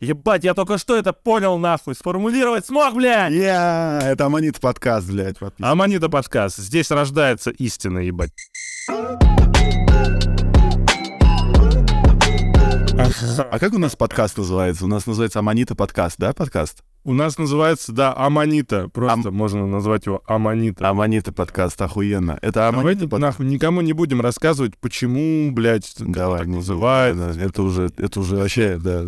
Ебать, я только что это понял, нахуй. Сформулировать смог, блядь! Я, это Аманит подкаст, блядь, подписывайтесь. Аманита подкаст. Здесь рождается истина, ебать. А как у нас подкаст называется? У нас называется Аманита подкаст, да, подкаст? У нас называется, да, Аманита. Просто можно назвать его Аманита. Аманита подкаст, охуенно. Это Аманита Давайте подкаст. нахуй никому не будем рассказывать, почему, блядь, Давай, так не называют. Да, это уже, это уже вообще, да,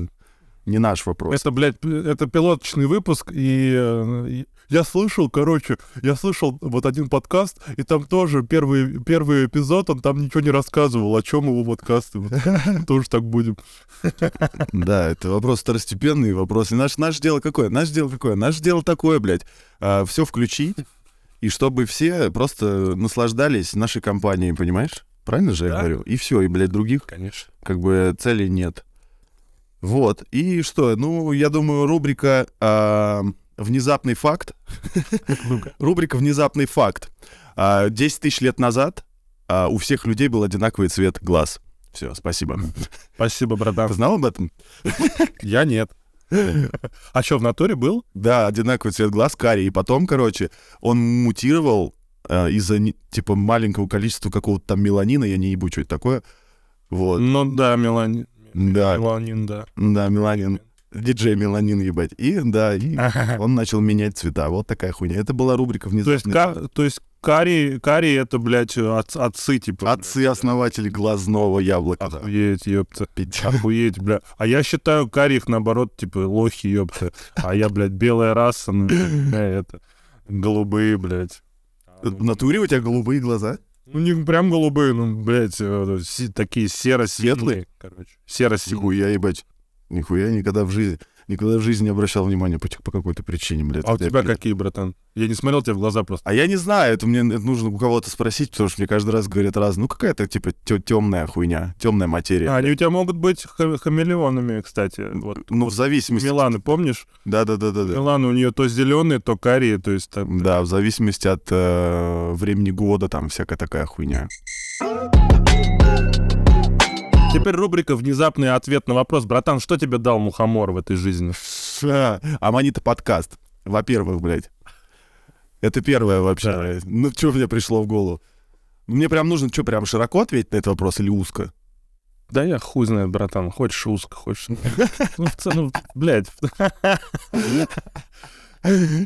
не наш вопрос. Это, блядь, это пилоточный выпуск, и, э, я слышал, короче, я слышал вот один подкаст, и там тоже первый, первый эпизод, он там ничего не рассказывал, о чем его подкасты. Вот Тоже так будем. Да, это вопрос второстепенный вопрос. И наш, наше дело какое? Наше дело какое? Наше дело такое, блядь, все включить, и чтобы все просто наслаждались нашей компанией, понимаешь? Правильно же я Да. говорю? И все, и, блядь, других Конечно. как бы целей нет. Вот. И что? Ну, я думаю, рубрика а, «Внезапный факт». Рубрика «Внезапный факт». А, 10 тысяч лет назад а, у всех людей был одинаковый цвет глаз. Все, спасибо. Спасибо, Ты братан. знал об этом? Я нет. А что, в натуре был? Да, одинаковый цвет глаз, карий. И потом, короче, он мутировал а, из-за, типа, маленького количества какого-то там меланина, я не ебу, что это такое. Вот. Ну да, меланин. Да, Меланин, да. да, меланин. Диджей меланин, ебать. И, да, и он начал менять цвета. Вот такая хуйня. Это была рубрика То есть, то есть карий, карий это, блядь, от- отцы, типа. Отцы-основатели глазного яблока. Охуеть, ёпта. Пить. Охуеть, бля. А я считаю карих, наоборот, типа, лохи, ёпта. А я, блядь, белая раса, ну, бля, это, голубые, блядь. В натуре у тебя голубые глаза? Ну, не прям голубые, ну, блядь, э, такие серо-светлые, короче. Серо-синие. Нихуя, ебать. Нихуя, никогда в жизни, никогда в жизни не обращал внимания по, по какой-то причине, блядь. А у тебя пи- какие, братан? Я не смотрел тебе в глаза просто. А я не знаю, это мне это нужно у кого-то спросить, потому что мне каждый раз говорят раз, ну какая-то типа темная хуйня, темная материя. А, они у тебя могут быть ха- хамелеонами, кстати. Вот. ну, в зависимости... Миланы, помнишь? Да-да-да-да-да. Миланы у нее то зеленые, то карие, то есть там... Да, в зависимости от э, времени года, там всякая такая хуйня. Теперь рубрика «Внезапный ответ на вопрос». Братан, что тебе дал мухомор в этой жизни? Ша, Аманита подкаст. Во-первых, блядь. Это первое вообще. Да. Ну, что мне пришло в голову? Мне прям нужно, что, прям широко ответить на этот вопрос или узко? Да я хуй знает, братан. Хочешь узко, хочешь... Ну, в целом, ну, блядь.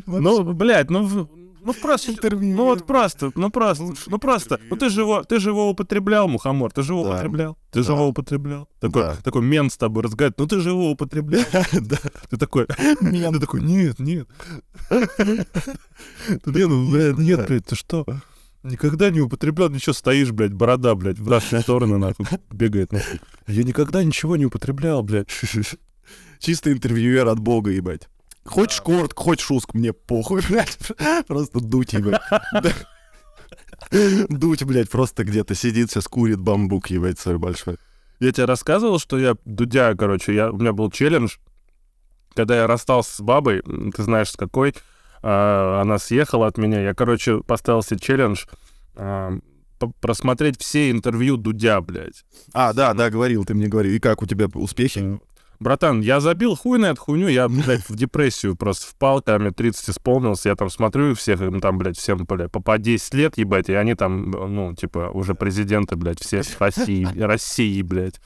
Ну, блядь, ну... Ну просто, ну вот просто, ну просто, ну просто, ну ты же его, ты же его употреблял, мухомор, ты же его употреблял, ты же его употреблял. Такой, такой мент с тобой разговаривает, ну ты же его употреблял. Да. Ты такой, нет, ты такой, нет, нет. Нет, ну, блядь, нет, блядь, ты что? Никогда не употреблял, ничего, стоишь, блядь, борода, блядь, в разные стороны, нахуй, бегает, нахуй. Я никогда ничего не употреблял, блядь. Чисто интервьюер от бога, ебать. Хочешь коротко, хочешь узко, мне похуй, блядь. Просто дуть, ебать. Дуть, блядь, просто где-то сидит, сейчас курит бамбук, ебать, свой большой. Я тебе рассказывал, что я Дудя, короче, я, у меня был челлендж, когда я расстался с бабой, ты знаешь, с какой, а, она съехала от меня, я, короче, поставил себе челлендж а, просмотреть все интервью Дудя, блядь. А, да, да, говорил, ты мне говорил. И как у тебя успехи? Братан, я забил хуй на эту хуйню, я, блядь, в депрессию просто впал, когда мне 30 исполнилось, я там смотрю всех, им там, блядь, всем, блядь, по, по 10 лет, ебать, и они там, ну, типа, уже президенты, блядь, все России, России, блядь.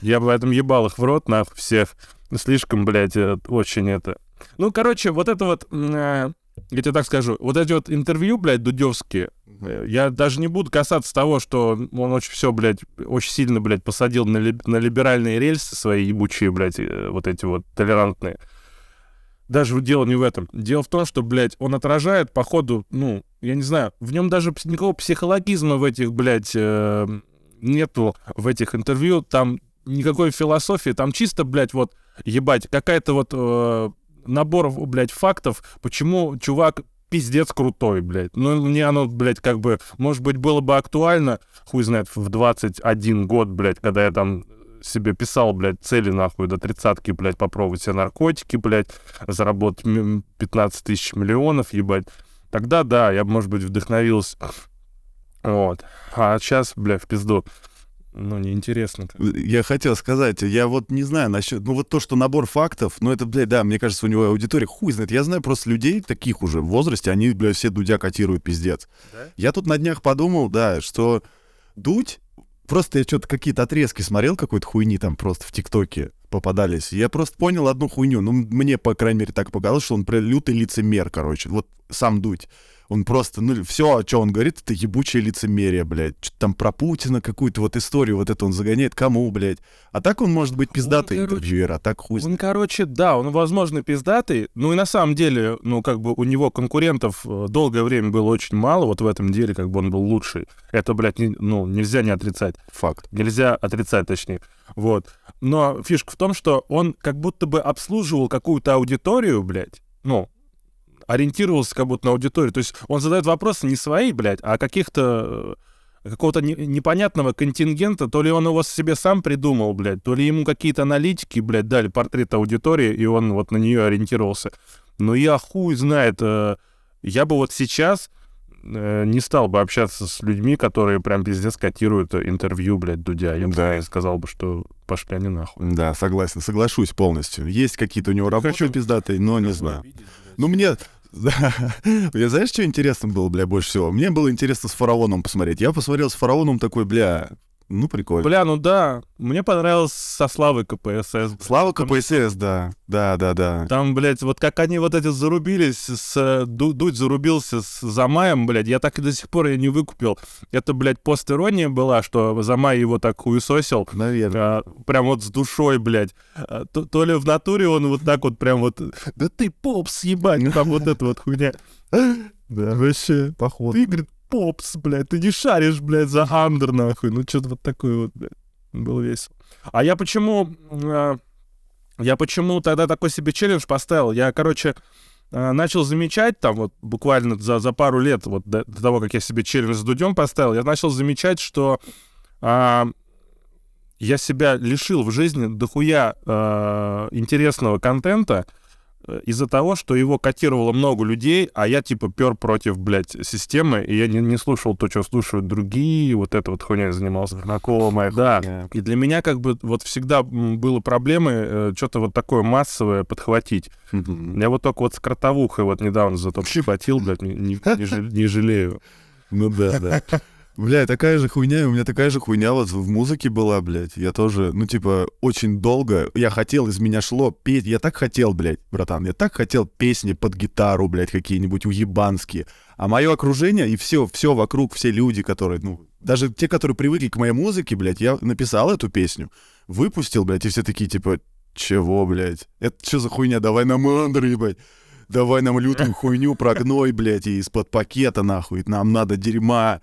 Я поэтому ебал их в рот, нахуй, всех. Слишком, блядь, э, очень это... Ну, короче, вот это вот, э, я тебе так скажу, вот эти вот интервью, блядь, дудевские, Я даже не буду касаться того, что он очень все, блядь, очень сильно, блядь, посадил на, либ- на либеральные рельсы свои ебучие, блядь, э, вот эти вот толерантные. Даже дело не в этом. Дело в том, что, блядь, он отражает, походу, ну, я не знаю, в нем даже никакого психологизма в этих, блядь, э, нету в этих интервью, там никакой философии, там чисто, блядь, вот, ебать, какая-то вот э, набор, блядь, фактов, почему чувак пиздец крутой, блядь. Ну, мне оно, блядь, как бы, может быть, было бы актуально, хуй знает, в 21 год, блядь, когда я там себе писал, блядь, цели, нахуй, до тридцатки, блядь, попробовать все наркотики, блядь, заработать м- 15 тысяч миллионов, ебать. Тогда, да, я бы, может быть, вдохновился. Вот. А сейчас, блядь, в пизду. Ну, неинтересно. Я хотел сказать, я вот не знаю насчет... Ну, вот то, что набор фактов, ну, это, блядь, да, мне кажется, у него аудитория хуй знает. Я знаю просто людей таких уже в возрасте, они, блядь, все Дудя котируют пиздец. Да? Я тут на днях подумал, да, что Дудь... Просто я что-то какие-то отрезки смотрел какой-то хуйни там просто в ТикТоке попадались. Я просто понял одну хуйню. Ну, мне, по крайней мере, так показалось, что он прям лютый лицемер, короче. Вот сам Дудь. Он просто, ну, все, что он говорит, это ебучее лицемерие, блядь. Что-то там про Путина какую-то вот историю вот это он загоняет. Кому, блядь? А так он может быть пиздатый короче, интервьюер, а так хуй Он, короче, да, он, возможно, пиздатый. Ну и на самом деле, ну, как бы у него конкурентов э, долгое время было очень мало. Вот в этом деле, как бы он был лучший. Это, блядь, не, ну, нельзя не отрицать. Факт. Нельзя отрицать, точнее. Вот. Но фишка в том, что он как будто бы обслуживал какую-то аудиторию, блядь. Ну, ориентировался как будто на аудиторию. То есть он задает вопросы не свои, блядь, а каких-то э, какого-то не, непонятного контингента, то ли он его себе сам придумал, блядь, то ли ему какие-то аналитики, блядь, дали портрет аудитории, и он вот на нее ориентировался. Но я хуй знает, э, я бы вот сейчас э, не стал бы общаться с людьми, которые прям пиздец котируют интервью, блядь, Дудя. Я бы Да. сказал бы, что пошли они нахуй. Да, согласен, соглашусь полностью. Есть какие-то у него работы пиздатые, но не знаю. Ну, мне... Да. Я знаешь, что интересно было, бля, больше всего? Мне было интересно с фараоном посмотреть. Я посмотрел с фараоном такой, бля, ну, прикольно. Бля, ну да, мне понравилось со Славой КПСС. Слава КПСС, да. Да, да, да. Там, блядь, вот как они вот эти зарубились, с, э, Ду- Дудь зарубился с Замаем, блядь, я так и до сих пор ее не выкупил. Это, блядь, постирония была, что Замай его так хуесосил. Наверное. а, прям вот с душой, блядь. А, то, то ли в натуре он вот так вот прям вот... Да ты попс, ебать, там вот эта вот хуйня. Да, вообще, походу. Ты, говорит, попс, блядь, ты не шаришь, блядь, за андер, нахуй. Ну, что-то вот такое вот, блядь, было весело. А я почему... а, я почему тогда такой себе челлендж поставил? Я, короче, а, начал замечать там вот буквально за, за пару лет, вот до, до того, как я себе челлендж с Дудем поставил, я начал замечать, что а, я себя лишил в жизни дохуя а, интересного контента из-за того, что его котировало много людей, а я типа пер против, блядь, системы, и я не, не слушал то, что слушают другие, вот это вот хуйня занимался. Знакомая Да, и для меня как бы вот всегда было проблемой э, что-то вот такое массовое подхватить. Я вот только вот с кротовухой вот недавно зато подхватил, блядь, не, не- не жалею. Ну да, да. Бля, такая же хуйня, у меня такая же хуйня вот в музыке была, блядь. Я тоже, ну, типа, очень долго, я хотел, из меня шло петь, я так хотел, блядь, братан, я так хотел песни под гитару, блядь, какие-нибудь уебанские. А мое окружение и все, все вокруг, все люди, которые, ну, даже те, которые привыкли к моей музыке, блядь, я написал эту песню, выпустил, блядь, и все такие, типа, чего, блядь? Это что за хуйня? Давай нам андер, ебать. Давай нам лютую хуйню про гной, блядь, и из-под пакета, нахуй. Нам надо дерьма.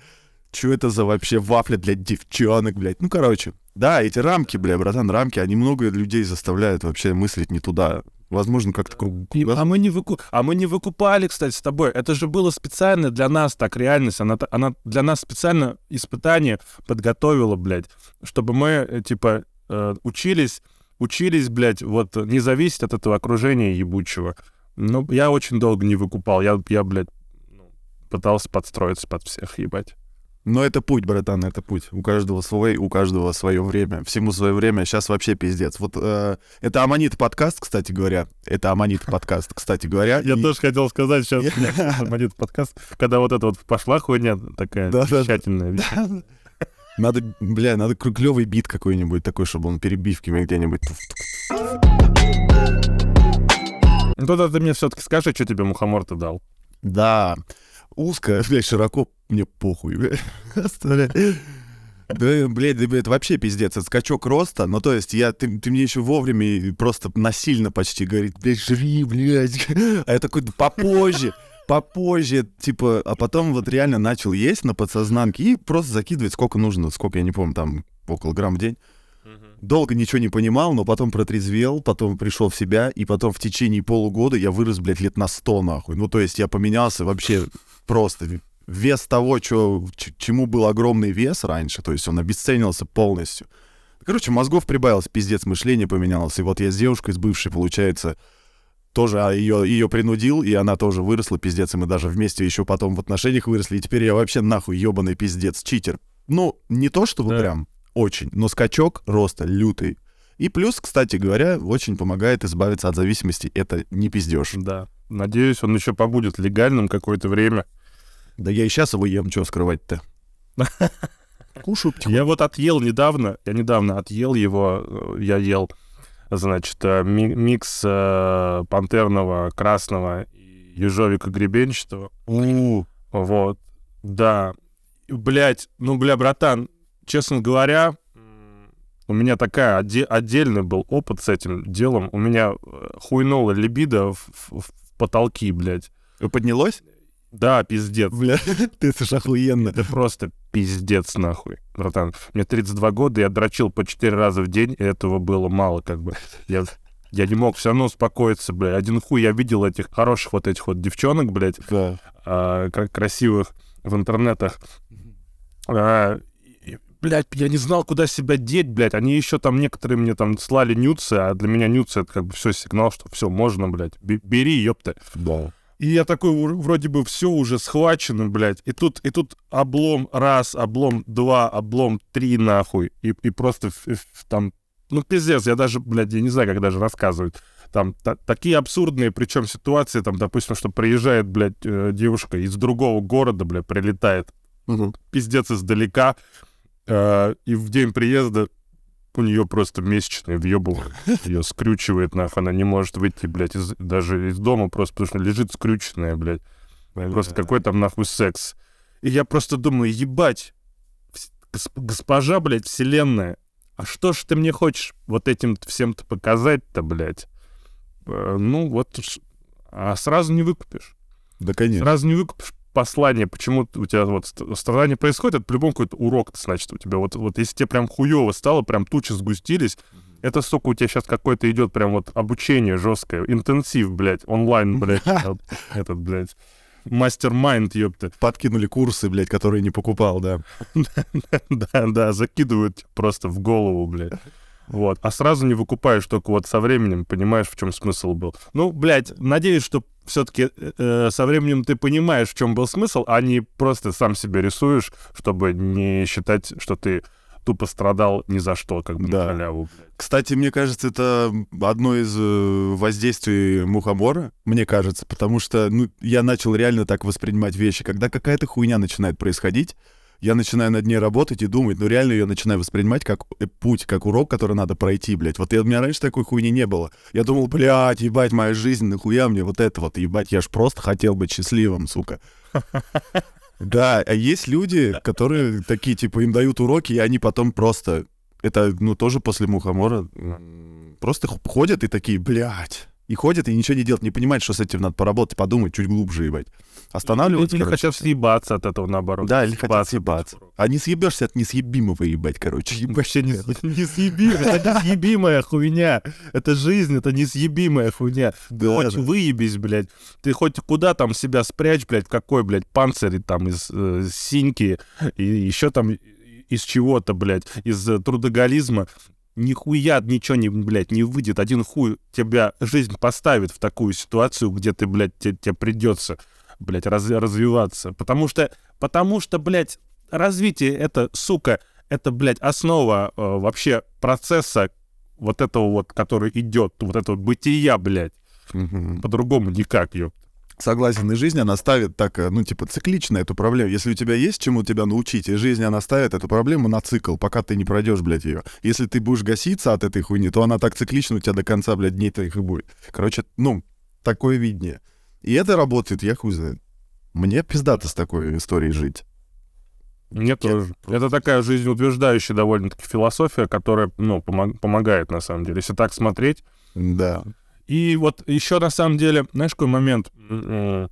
Чё это за вообще вафля для девчонок, блядь? Ну, короче, да, эти рамки, бля, братан, рамки, они много людей заставляют вообще мыслить не туда. Возможно, как-то круг... А, мы не выку... а мы не выкупали, кстати, с тобой. Это же было специально для нас, так реальность. Она, она для нас специально испытание подготовила, блядь, чтобы мы, э, типа, э, учились, учились, блядь, вот не зависеть от этого окружения ебучего. Ну, я очень долго не выкупал. Я, я блядь, ну, пытался подстроиться под всех, ебать. Но это путь, братан, это путь. У каждого свой, у каждого свое время. Всему свое время. Сейчас вообще пиздец. Вот э, это Аманит подкаст, кстати говоря. Это Аманит подкаст, кстати говоря. Я И- тоже хотел сказать сейчас, один подкаст, когда вот это вот пошла хуйня такая тщательная. Надо, бля, надо клевый бит какой-нибудь такой, чтобы он перебивками где-нибудь. Ну, тогда ты мне все-таки скажи, что тебе мухомор-то дал. Да, узко, блядь, широко, мне похуй, блядь. Да, блядь, да, это вообще пиздец, это скачок роста, ну, то есть я, ты, ты мне еще вовремя просто насильно почти говорит, блядь, жри, блядь, а я такой, да попозже, попозже, типа, а потом вот реально начал есть на подсознанке и просто закидывать сколько нужно, сколько, я не помню, там, около грамм в день. Долго ничего не понимал, но потом протрезвел, потом пришел в себя, и потом в течение полугода я вырос, блядь, лет на 100, нахуй. Ну, то есть я поменялся вообще просто. Вес того, чё, чему был огромный вес раньше, то есть он обесценился полностью. Короче, мозгов прибавилось, пиздец, мышление поменялось. И вот я с девушкой, с бывшей, получается, тоже а, ее, ее принудил, и она тоже выросла, пиздец, и мы даже вместе еще потом в отношениях выросли, и теперь я вообще нахуй ебаный пиздец, читер. Ну, не то чтобы Да. прям, Очень. Но скачок роста лютый. И плюс, кстати говоря, очень помогает избавиться от зависимости. Это не пиздешь. Да. Надеюсь, он еще побудет легальным какое-то время. Да я и сейчас его ем, что скрывать-то. Кушаю потихоньку. Я вот отъел недавно, я недавно отъел его, э, я ел, значит, э, ми- микс э, пантерного, красного, и ежовика гребенчатого. У, Вот, да. Блять, ну, бля, братан, честно говоря, у меня такая отде- отдельный был опыт с этим делом. У меня э, хуйнула либидо в, в- в потолки, блядь. Поднялось? Да, пиздец. Бля, ты это охуенно. Это просто пиздец, нахуй, братан. Мне 32 года, я дрочил по 4 раза в день, и этого было мало, как бы. Я, я не мог все равно успокоиться, блядь. Один хуй я видел этих хороших вот этих вот девчонок, блядь, Да. а, кра- красивых в интернетах. А, блядь, я не знал, куда себя деть, блядь. Они еще там некоторые мне там слали нюцы, а для меня нюцы это как бы все сигнал, что все, можно, блядь. Бе- Бери, ёпта. Да. И я такой, вр- вроде бы все уже схвачено, блядь. И тут, и тут облом раз, облом два, облом три, нахуй. И, и просто ф- ф- там, ну, пиздец, я даже, блядь, я не знаю, как даже рассказывать. Там та- такие абсурдные, причем ситуации, там, допустим, что приезжает, блядь, э, девушка из другого города, блядь, прилетает, Мгм. пиздец издалека, э, и в день приезда у нее просто месячные въебывают. Ее скрючивает, нахуй. Она не может выйти, блядь, из- даже из дома просто потому что лежит скрюченная, блядь. Просто какой там нахуй секс. И я просто думаю, ебать, госпожа, блядь, вселенная, а что ж ты мне хочешь вот этим всем-то показать-то, блядь? Э, Ну, вот, а сразу не выкупишь. Да, конечно. Сразу не выкупишь послание, почему у тебя вот ст- страдание происходит, это по-любому какой-то урок, значит, у тебя. Вот, вот если тебе прям хуево стало, прям тучи сгустились, это, сука, у тебя сейчас какое-то идет прям вот обучение жесткое, интенсив, блядь, онлайн, блядь, э, этот, блядь, мастер-майнд, ёпта. Подкинули курсы, блядь, которые не покупал, да. Да, да, закидывают просто в голову, блядь. Вот. А сразу не выкупаешь, только вот со временем понимаешь, в чем смысл был. Ну, блядь, надеюсь, что все-таки со временем ты понимаешь, в чем был смысл, а не просто сам себе рисуешь, чтобы не считать, что ты тупо страдал ни за что, как бы Да. на халяву. Кстати, мне кажется, это одно из э, воздействий мухомора, мне кажется, потому что ну, я начал реально так воспринимать вещи. Когда какая-то хуйня начинает происходить, я начинаю над ней работать и думать, ну реально ее начинаю воспринимать как э, путь, как урок, который надо пройти, блядь. Вот я, у меня раньше такой хуйни не было. Я думал, блядь, ебать, моя жизнь, нахуя мне вот это вот, ебать, я ж просто хотел быть счастливым, сука. Да, а есть люди, которые такие, типа, им дают уроки, и они потом просто... Это, ну, тоже после мухомора. Просто ходят и такие, блядь. И ходят, и ничего не делают, не понимают, что с этим надо поработать, подумать, чуть глубже, ебать. Останавливаются, Или короче. хотят съебаться от этого, наоборот. Да, или хотят Съебаться. А не съебешься от несъебимого, ебать, короче. Вообще не, несъебимая, это несъебимая хуйня. Это жизнь, это несъебимая хуйня. Да, хоть выебись, блядь. Ты хоть куда там себя спрячь, блядь, какой, блядь, панцирь там из э, синьки и еще там из чего-то, блядь, из э, трудоголизма. Нихуя ничего не, блядь, не выйдет. Один хуй тебя жизнь поставит в такую ситуацию, где ты, блядь, те- тебе придется, блядь, раз- развиваться. Потому что, потому что, блядь, развитие это, сука, это, блядь, основа э, вообще процесса вот этого вот, который идет, вот этого бытия, блядь. По-другому никак, ёп. Согласен, и жизнь, она ставит так, э, ну, типа, циклично эту проблему. Если у тебя есть чему тебя научить, и жизнь, она ставит эту проблему на цикл, пока ты не пройдешь, блядь, ее. Если ты будешь гаситься от этой хуйни, то она так циклично у тебя до конца, блядь, дней твоих и будет. Короче, ну, такое видение. И это работает, я хуй знает. Мне пиздато с такой историей жить. Мне тоже. Это такая жизнеутверждающая довольно-таки философия, которая, ну, помог- помогает, на самом деле. Если так смотреть, Да. И вот еще на самом деле, знаешь, какой момент м,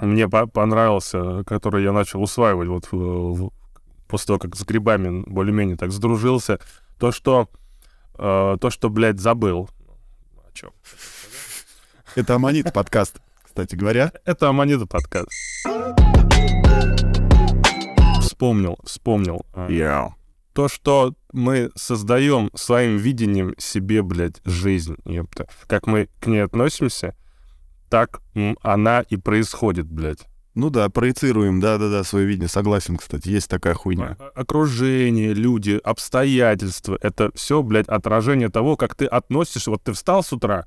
мне по- понравился, который я начал усваивать вот в- в- после того, как с грибами более-менее так сдружился, то, что, э, то, что, блядь, забыл. О чем? Это Аманит подкаст, кстати говоря. Это Аманида подкаст. Вспомнил, вспомнил. А, Yeah. То, что мы создаем своим видением себе, блядь, жизнь, ёпта. Как мы к ней относимся, так она и происходит, блядь. Ну да, проецируем, да-да-да, свое видение. Согласен, кстати, есть такая хуйня. О- Окружение, люди, обстоятельства — это все, блядь, отражение того, как ты относишься. Вот ты встал с утра,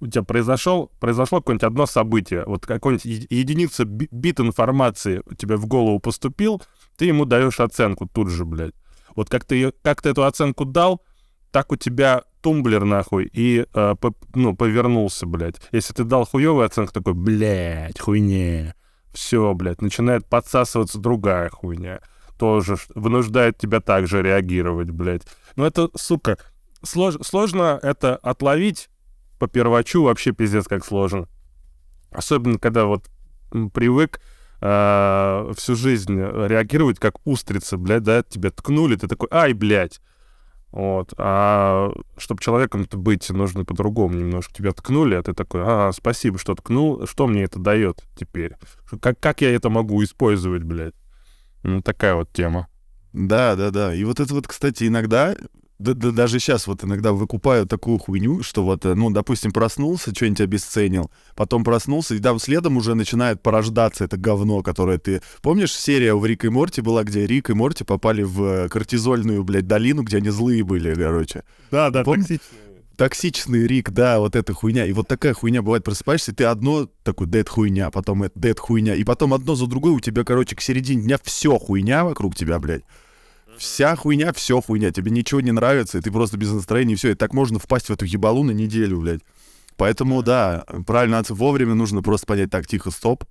у тебя произошел, произошло какое-нибудь одно событие, вот какой-нибудь единица би- бит информации у тебя в голову поступил, ты ему даешь оценку тут же, блядь. Вот как ты, её- как ты эту оценку дал, так у тебя тумблер, нахуй, и, э, по- ну, повернулся, блядь. Если ты дал хуевую оценку, такой, блядь, хуйня. Все, блядь, начинает подсасываться другая хуйня. Тоже вынуждает тебя также реагировать, блядь. Ну это, сука, слож- сложно это отловить по первачу, вообще пиздец как сложно. Особенно, когда вот привык э, всю жизнь реагировать как устрица, блядь, да, тебя ткнули, ты такой, ай, блядь. Вот. А чтобы человеком-то быть, нужно по-другому немножко. Тебя ткнули, а ты такой, а, спасибо, что ткнул. Что мне это дает теперь? Как, как я это могу использовать, блядь? Ну, такая вот тема. Да, да, да. И вот это вот, кстати, иногда, да, да даже сейчас вот иногда выкупаю такую хуйню, что вот, э, ну, допустим, проснулся, что-нибудь обесценил, потом проснулся, и да, следом уже начинает порождаться это говно, которое ты... Помнишь, серия у Рика и Морти была, где Рик и Морти попали в э, кортизольную, блядь, долину, где они злые были, короче. Да, да, Пом- Токсичный Рик, да, вот эта хуйня. И вот такая хуйня бывает, просыпаешься, и ты одно такой, да, это хуйня, потом это, да, это хуйня. И потом одно за другой у тебя, короче, к середине дня все хуйня вокруг тебя, блядь. Вся хуйня, все хуйня. Тебе ничего не нравится, и ты просто без настроения, и все. И так можно впасть в эту ебалу на неделю, блядь. Поэтому, да, правильно, вовремя нужно просто понять, так, тихо, стоп,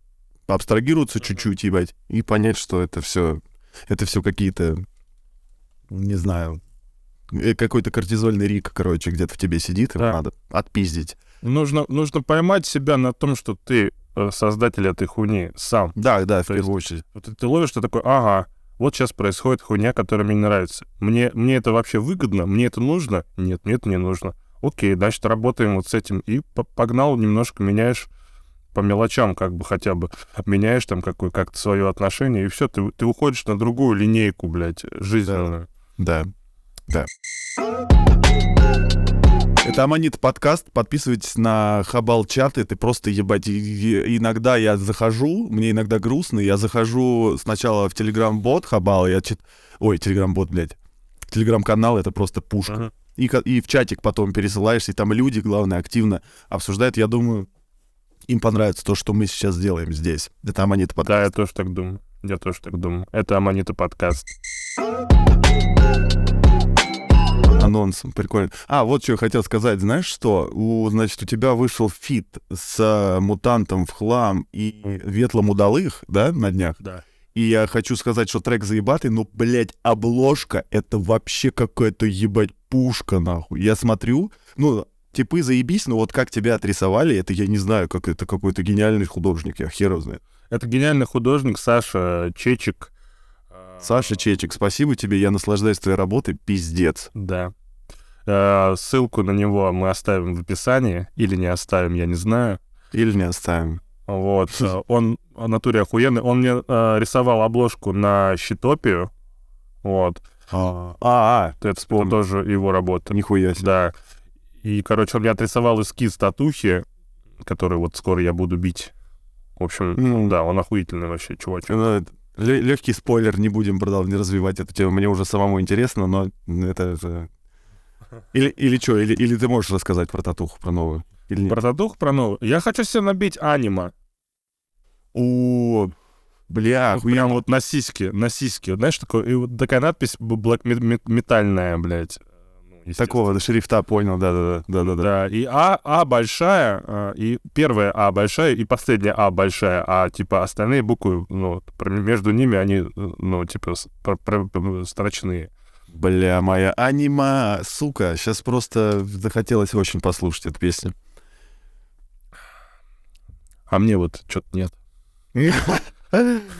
абстрагироваться чуть-чуть, ебать, и понять, что это все, это все какие-то, не знаю, э, какой-то кортизольный рик, короче, где-то в тебе сидит, и Да. надо отпиздить. Нужно, нужно поймать себя на том, что ты э, создатель этой хуйни сам. Да, да, в первую очередь. Вот ты ловишь, ты такой, ага, вот сейчас происходит хуйня, которая мне не нравится. Мне, мне это вообще выгодно? Мне это нужно? Нет, мне это не нужно. Окей, значит, работаем вот с этим. И по- погнал, немножко меняешь по мелочам, как бы хотя бы. Меняешь там какое, как-то свое отношение, и все, ты, ты уходишь на другую линейку, блядь, жизненную. Да, да. Это Аманит подкаст. Подписывайтесь на Хабал чаты. Ты просто ебать. и- Иногда я захожу, мне иногда грустно. Я захожу сначала в Телеграм-бот Хабал. Я чит... Ой, Телеграм-бот, блядь. Телеграм-канал это просто пушка. Ага. И, и в чатик потом пересылаешься, и там люди, главное, активно обсуждают. Я думаю, им понравится то, что мы сейчас делаем здесь. Это Аманита подкаст. Да, я тоже так думаю. Я тоже так думаю. Это Аманита подкаст. Анонсом. Прикольно. А, вот что я хотел сказать. Знаешь что? У, значит, у тебя вышел feat с э, мутантом в хлам и ветлом удалых, да, на днях? Да. И я хочу сказать, что трек заебатый, но, блядь, обложка — это вообще какая-то, ебать, пушка, нахуй. Я смотрю, ну, типы заебись, но вот как тебя отрисовали, это я не знаю, как это какой-то гениальный художник, я хер знает. Это гениальный художник Саша Чечик. Саша Чечик, спасибо тебе, я наслаждаюсь твоей работой, пиздец. Да. Э, Ссылку на него мы оставим в описании. Или не оставим, я не знаю. Или не оставим. Вот. э, Он в натуре охуенный. Он мне э, рисовал обложку на Щитопию. Вот. А, а, Это была тоже его работа. нихуя себе. Да. И, короче, он мне отрисовал эскиз татухи, который вот скоро я буду бить. В общем, Ну, да, он охуительный вообще, чувачок. легкий спойлер, не будем продолжать развивать эту тему. Мне уже самому интересно, но это же... Или, или что, или, или ты можешь рассказать про татуху, про новую? Или нет? Про татуху, про новую. Я хочу себе набить анима. О, бля, охуенно. прям вот на сиське, на сиске. Вот знаешь, такой, и вот такая надпись блэк мет- мет- метальная, блядь. Ну. Такого шрифта, понял, да-да-да. да-да-да. Да, и А, А большая, а, и первая А большая, и последняя А большая, а типа остальные буквы, ну, между ними они, э, ну, типа, строчные. Бля, моя анима, сука, сейчас просто захотелось очень послушать эту песню. А мне вот что-то нет.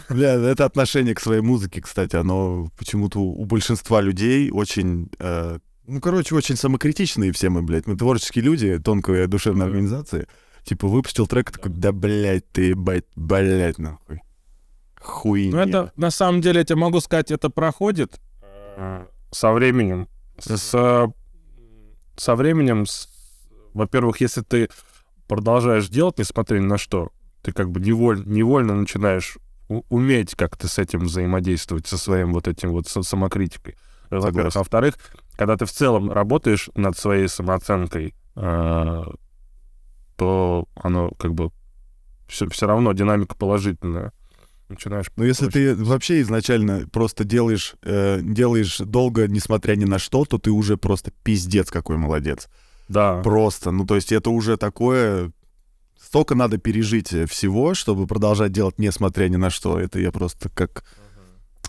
Бля, это отношение к своей музыке, кстати, оно почему-то у большинства людей очень... э, ну, короче, очень самокритичные все мы, блядь. Мы творческие люди, тонкая душевная организация. Типа, выпустил трек, такой, да, блядь, ты, ебать, блядь, нахуй. Хуйня. Ну, это, на самом деле, я тебе могу сказать, это проходит со временем. С, со временем, с- во-первых, если ты продолжаешь делать, несмотря ни на что, ты как бы неволь, невольно начинаешь уметь как-то с этим взаимодействовать, со своим вот этим вот самокритикой. Во-первых. А во-вторых, когда ты в целом работаешь над своей самооценкой, э, то оно как бы все, все равно динамика положительная. Начинаешь... Ну, если ты вообще изначально просто делаешь, э, делаешь долго, несмотря ни на что, то ты уже просто пиздец какой молодец. Да. Просто, ну, то есть это уже такое... Столько надо пережить всего, чтобы продолжать делать, несмотря ни на что. Это я просто как...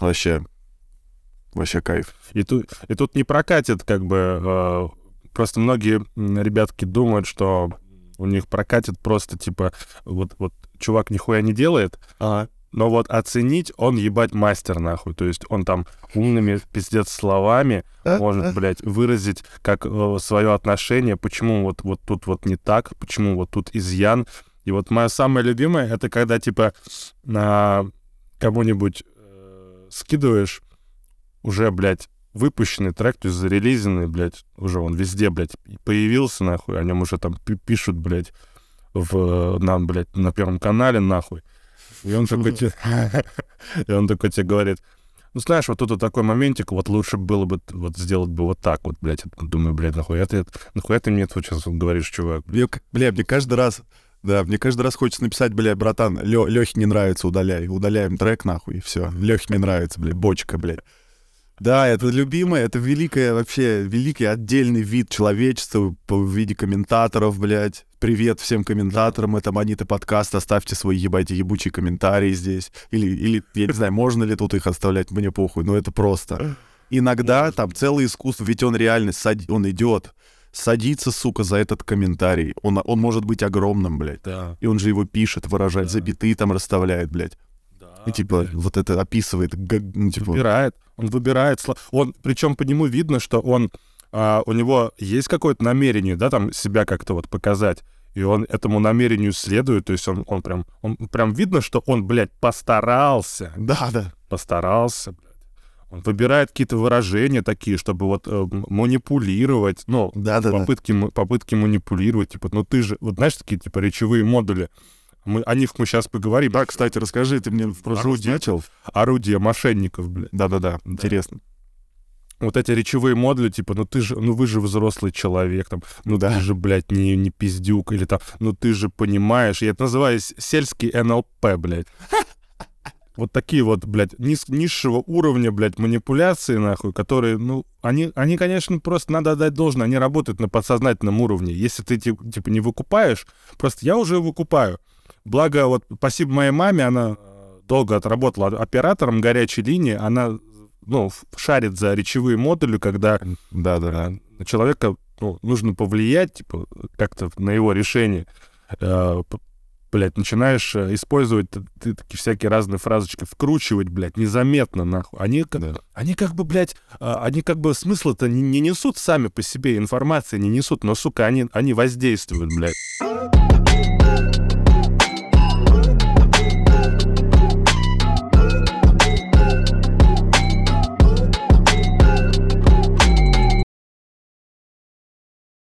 Вообще... Вообще кайф. И тут, и тут не прокатит, как бы, э, просто многие ребятки думают, что у них прокатит просто, типа, вот, вот чувак нихуя не делает, А, но вот оценить он, ебать, мастер, нахуй. То есть он там умными, пиздец, словами может, блядь, выразить как свое отношение, почему вот, вот тут вот не так, почему вот тут изъян. И вот мое самое любимое, это когда, типа, на кому-нибудь э, скидываешь уже, блядь, выпущенный трек, то есть зарелизенный, блядь, уже он везде, блядь, появился, нахуй, о нем уже там пи- пишут, блядь, в, нам, блядь, на Первом канале, нахуй. И он такой тебе... И он такой тебе говорит, ну, знаешь, вот тут вот такой моментик, вот лучше было бы вот сделать бы вот так вот, блядь. Думаю, блядь, нахуя ты, нахуя ты мне тут сейчас говоришь, чувак? Бля, мне каждый раз... Да, мне каждый раз хочется написать, бля, братан, Лё, Лёхе не нравится, удаляй. Удаляем трек, нахуй, и все. Лёхе не нравится, бля, бочка, блядь. Да, это любимое, это великое вообще, великий отдельный вид человечества в виде комментаторов, блядь. Привет всем комментаторам, это Манита подкаст, оставьте свои, ебайте, ебучие комментарии здесь. Или, или, я не знаю, можно ли тут их оставлять, мне похуй, но это просто. Иногда там целое искусство, ведь он реально, сад- он идет, садится, сука, за этот комментарий. Он, он может быть огромным, блядь. Да. И он же его пишет, выражает, Да. запятые там расставляет, блядь. И типа вот это описывает, ну, типа, Выбирает. Он выбирает. сло- Он, причем по нему видно, что он, а, у него есть какое-то намерение, да, там себя как-то вот показать. И он этому намерению следует, то есть он, он прям, он прям видно, что он, блядь, постарался. да, да. постарался, блядь. Он выбирает какие-то выражения такие, чтобы вот э, манипулировать, ну, Да, да, да. попытки, м- попытки манипулировать, типа, ну ты же, вот знаешь, такие, типа, речевые модули, мы, о них мы сейчас поговорим. Да, кстати, расскажи, ты мне в прошлый Орудие. начал. Орудие мошенников, блядь. Да-да-да, интересно. Вот эти речевые модули, типа, ну ты же, ну вы же взрослый человек, там, ну Да. ты же, блядь, не, не пиздюк, или там, ну ты же понимаешь. Я это называю сельский НЛП, блядь. Вот такие вот, блядь, низ- низшего уровня, блядь, манипуляции, нахуй, которые, ну, они, они, конечно, просто надо отдать должное, они работают на подсознательном уровне. Если ты, ти- типа, не выкупаешь, просто я уже выкупаю. Благо, вот, спасибо моей маме, она долго отработала оператором горячей линии, она, ну, шарит за речевые модули, когда Да-да-да. а, на человека ну, нужно повлиять, типа, как-то на его решение. Э, Блядь, начинаешь э, использовать ты такие всякие разные фразочки, вкручивать, блядь, незаметно, нахуй. Они, как- Да. они как бы, блядь, а, они как бы смысла-то не, не несут сами по себе, информации не несут, но, сука, они, они воздействуют, блядь.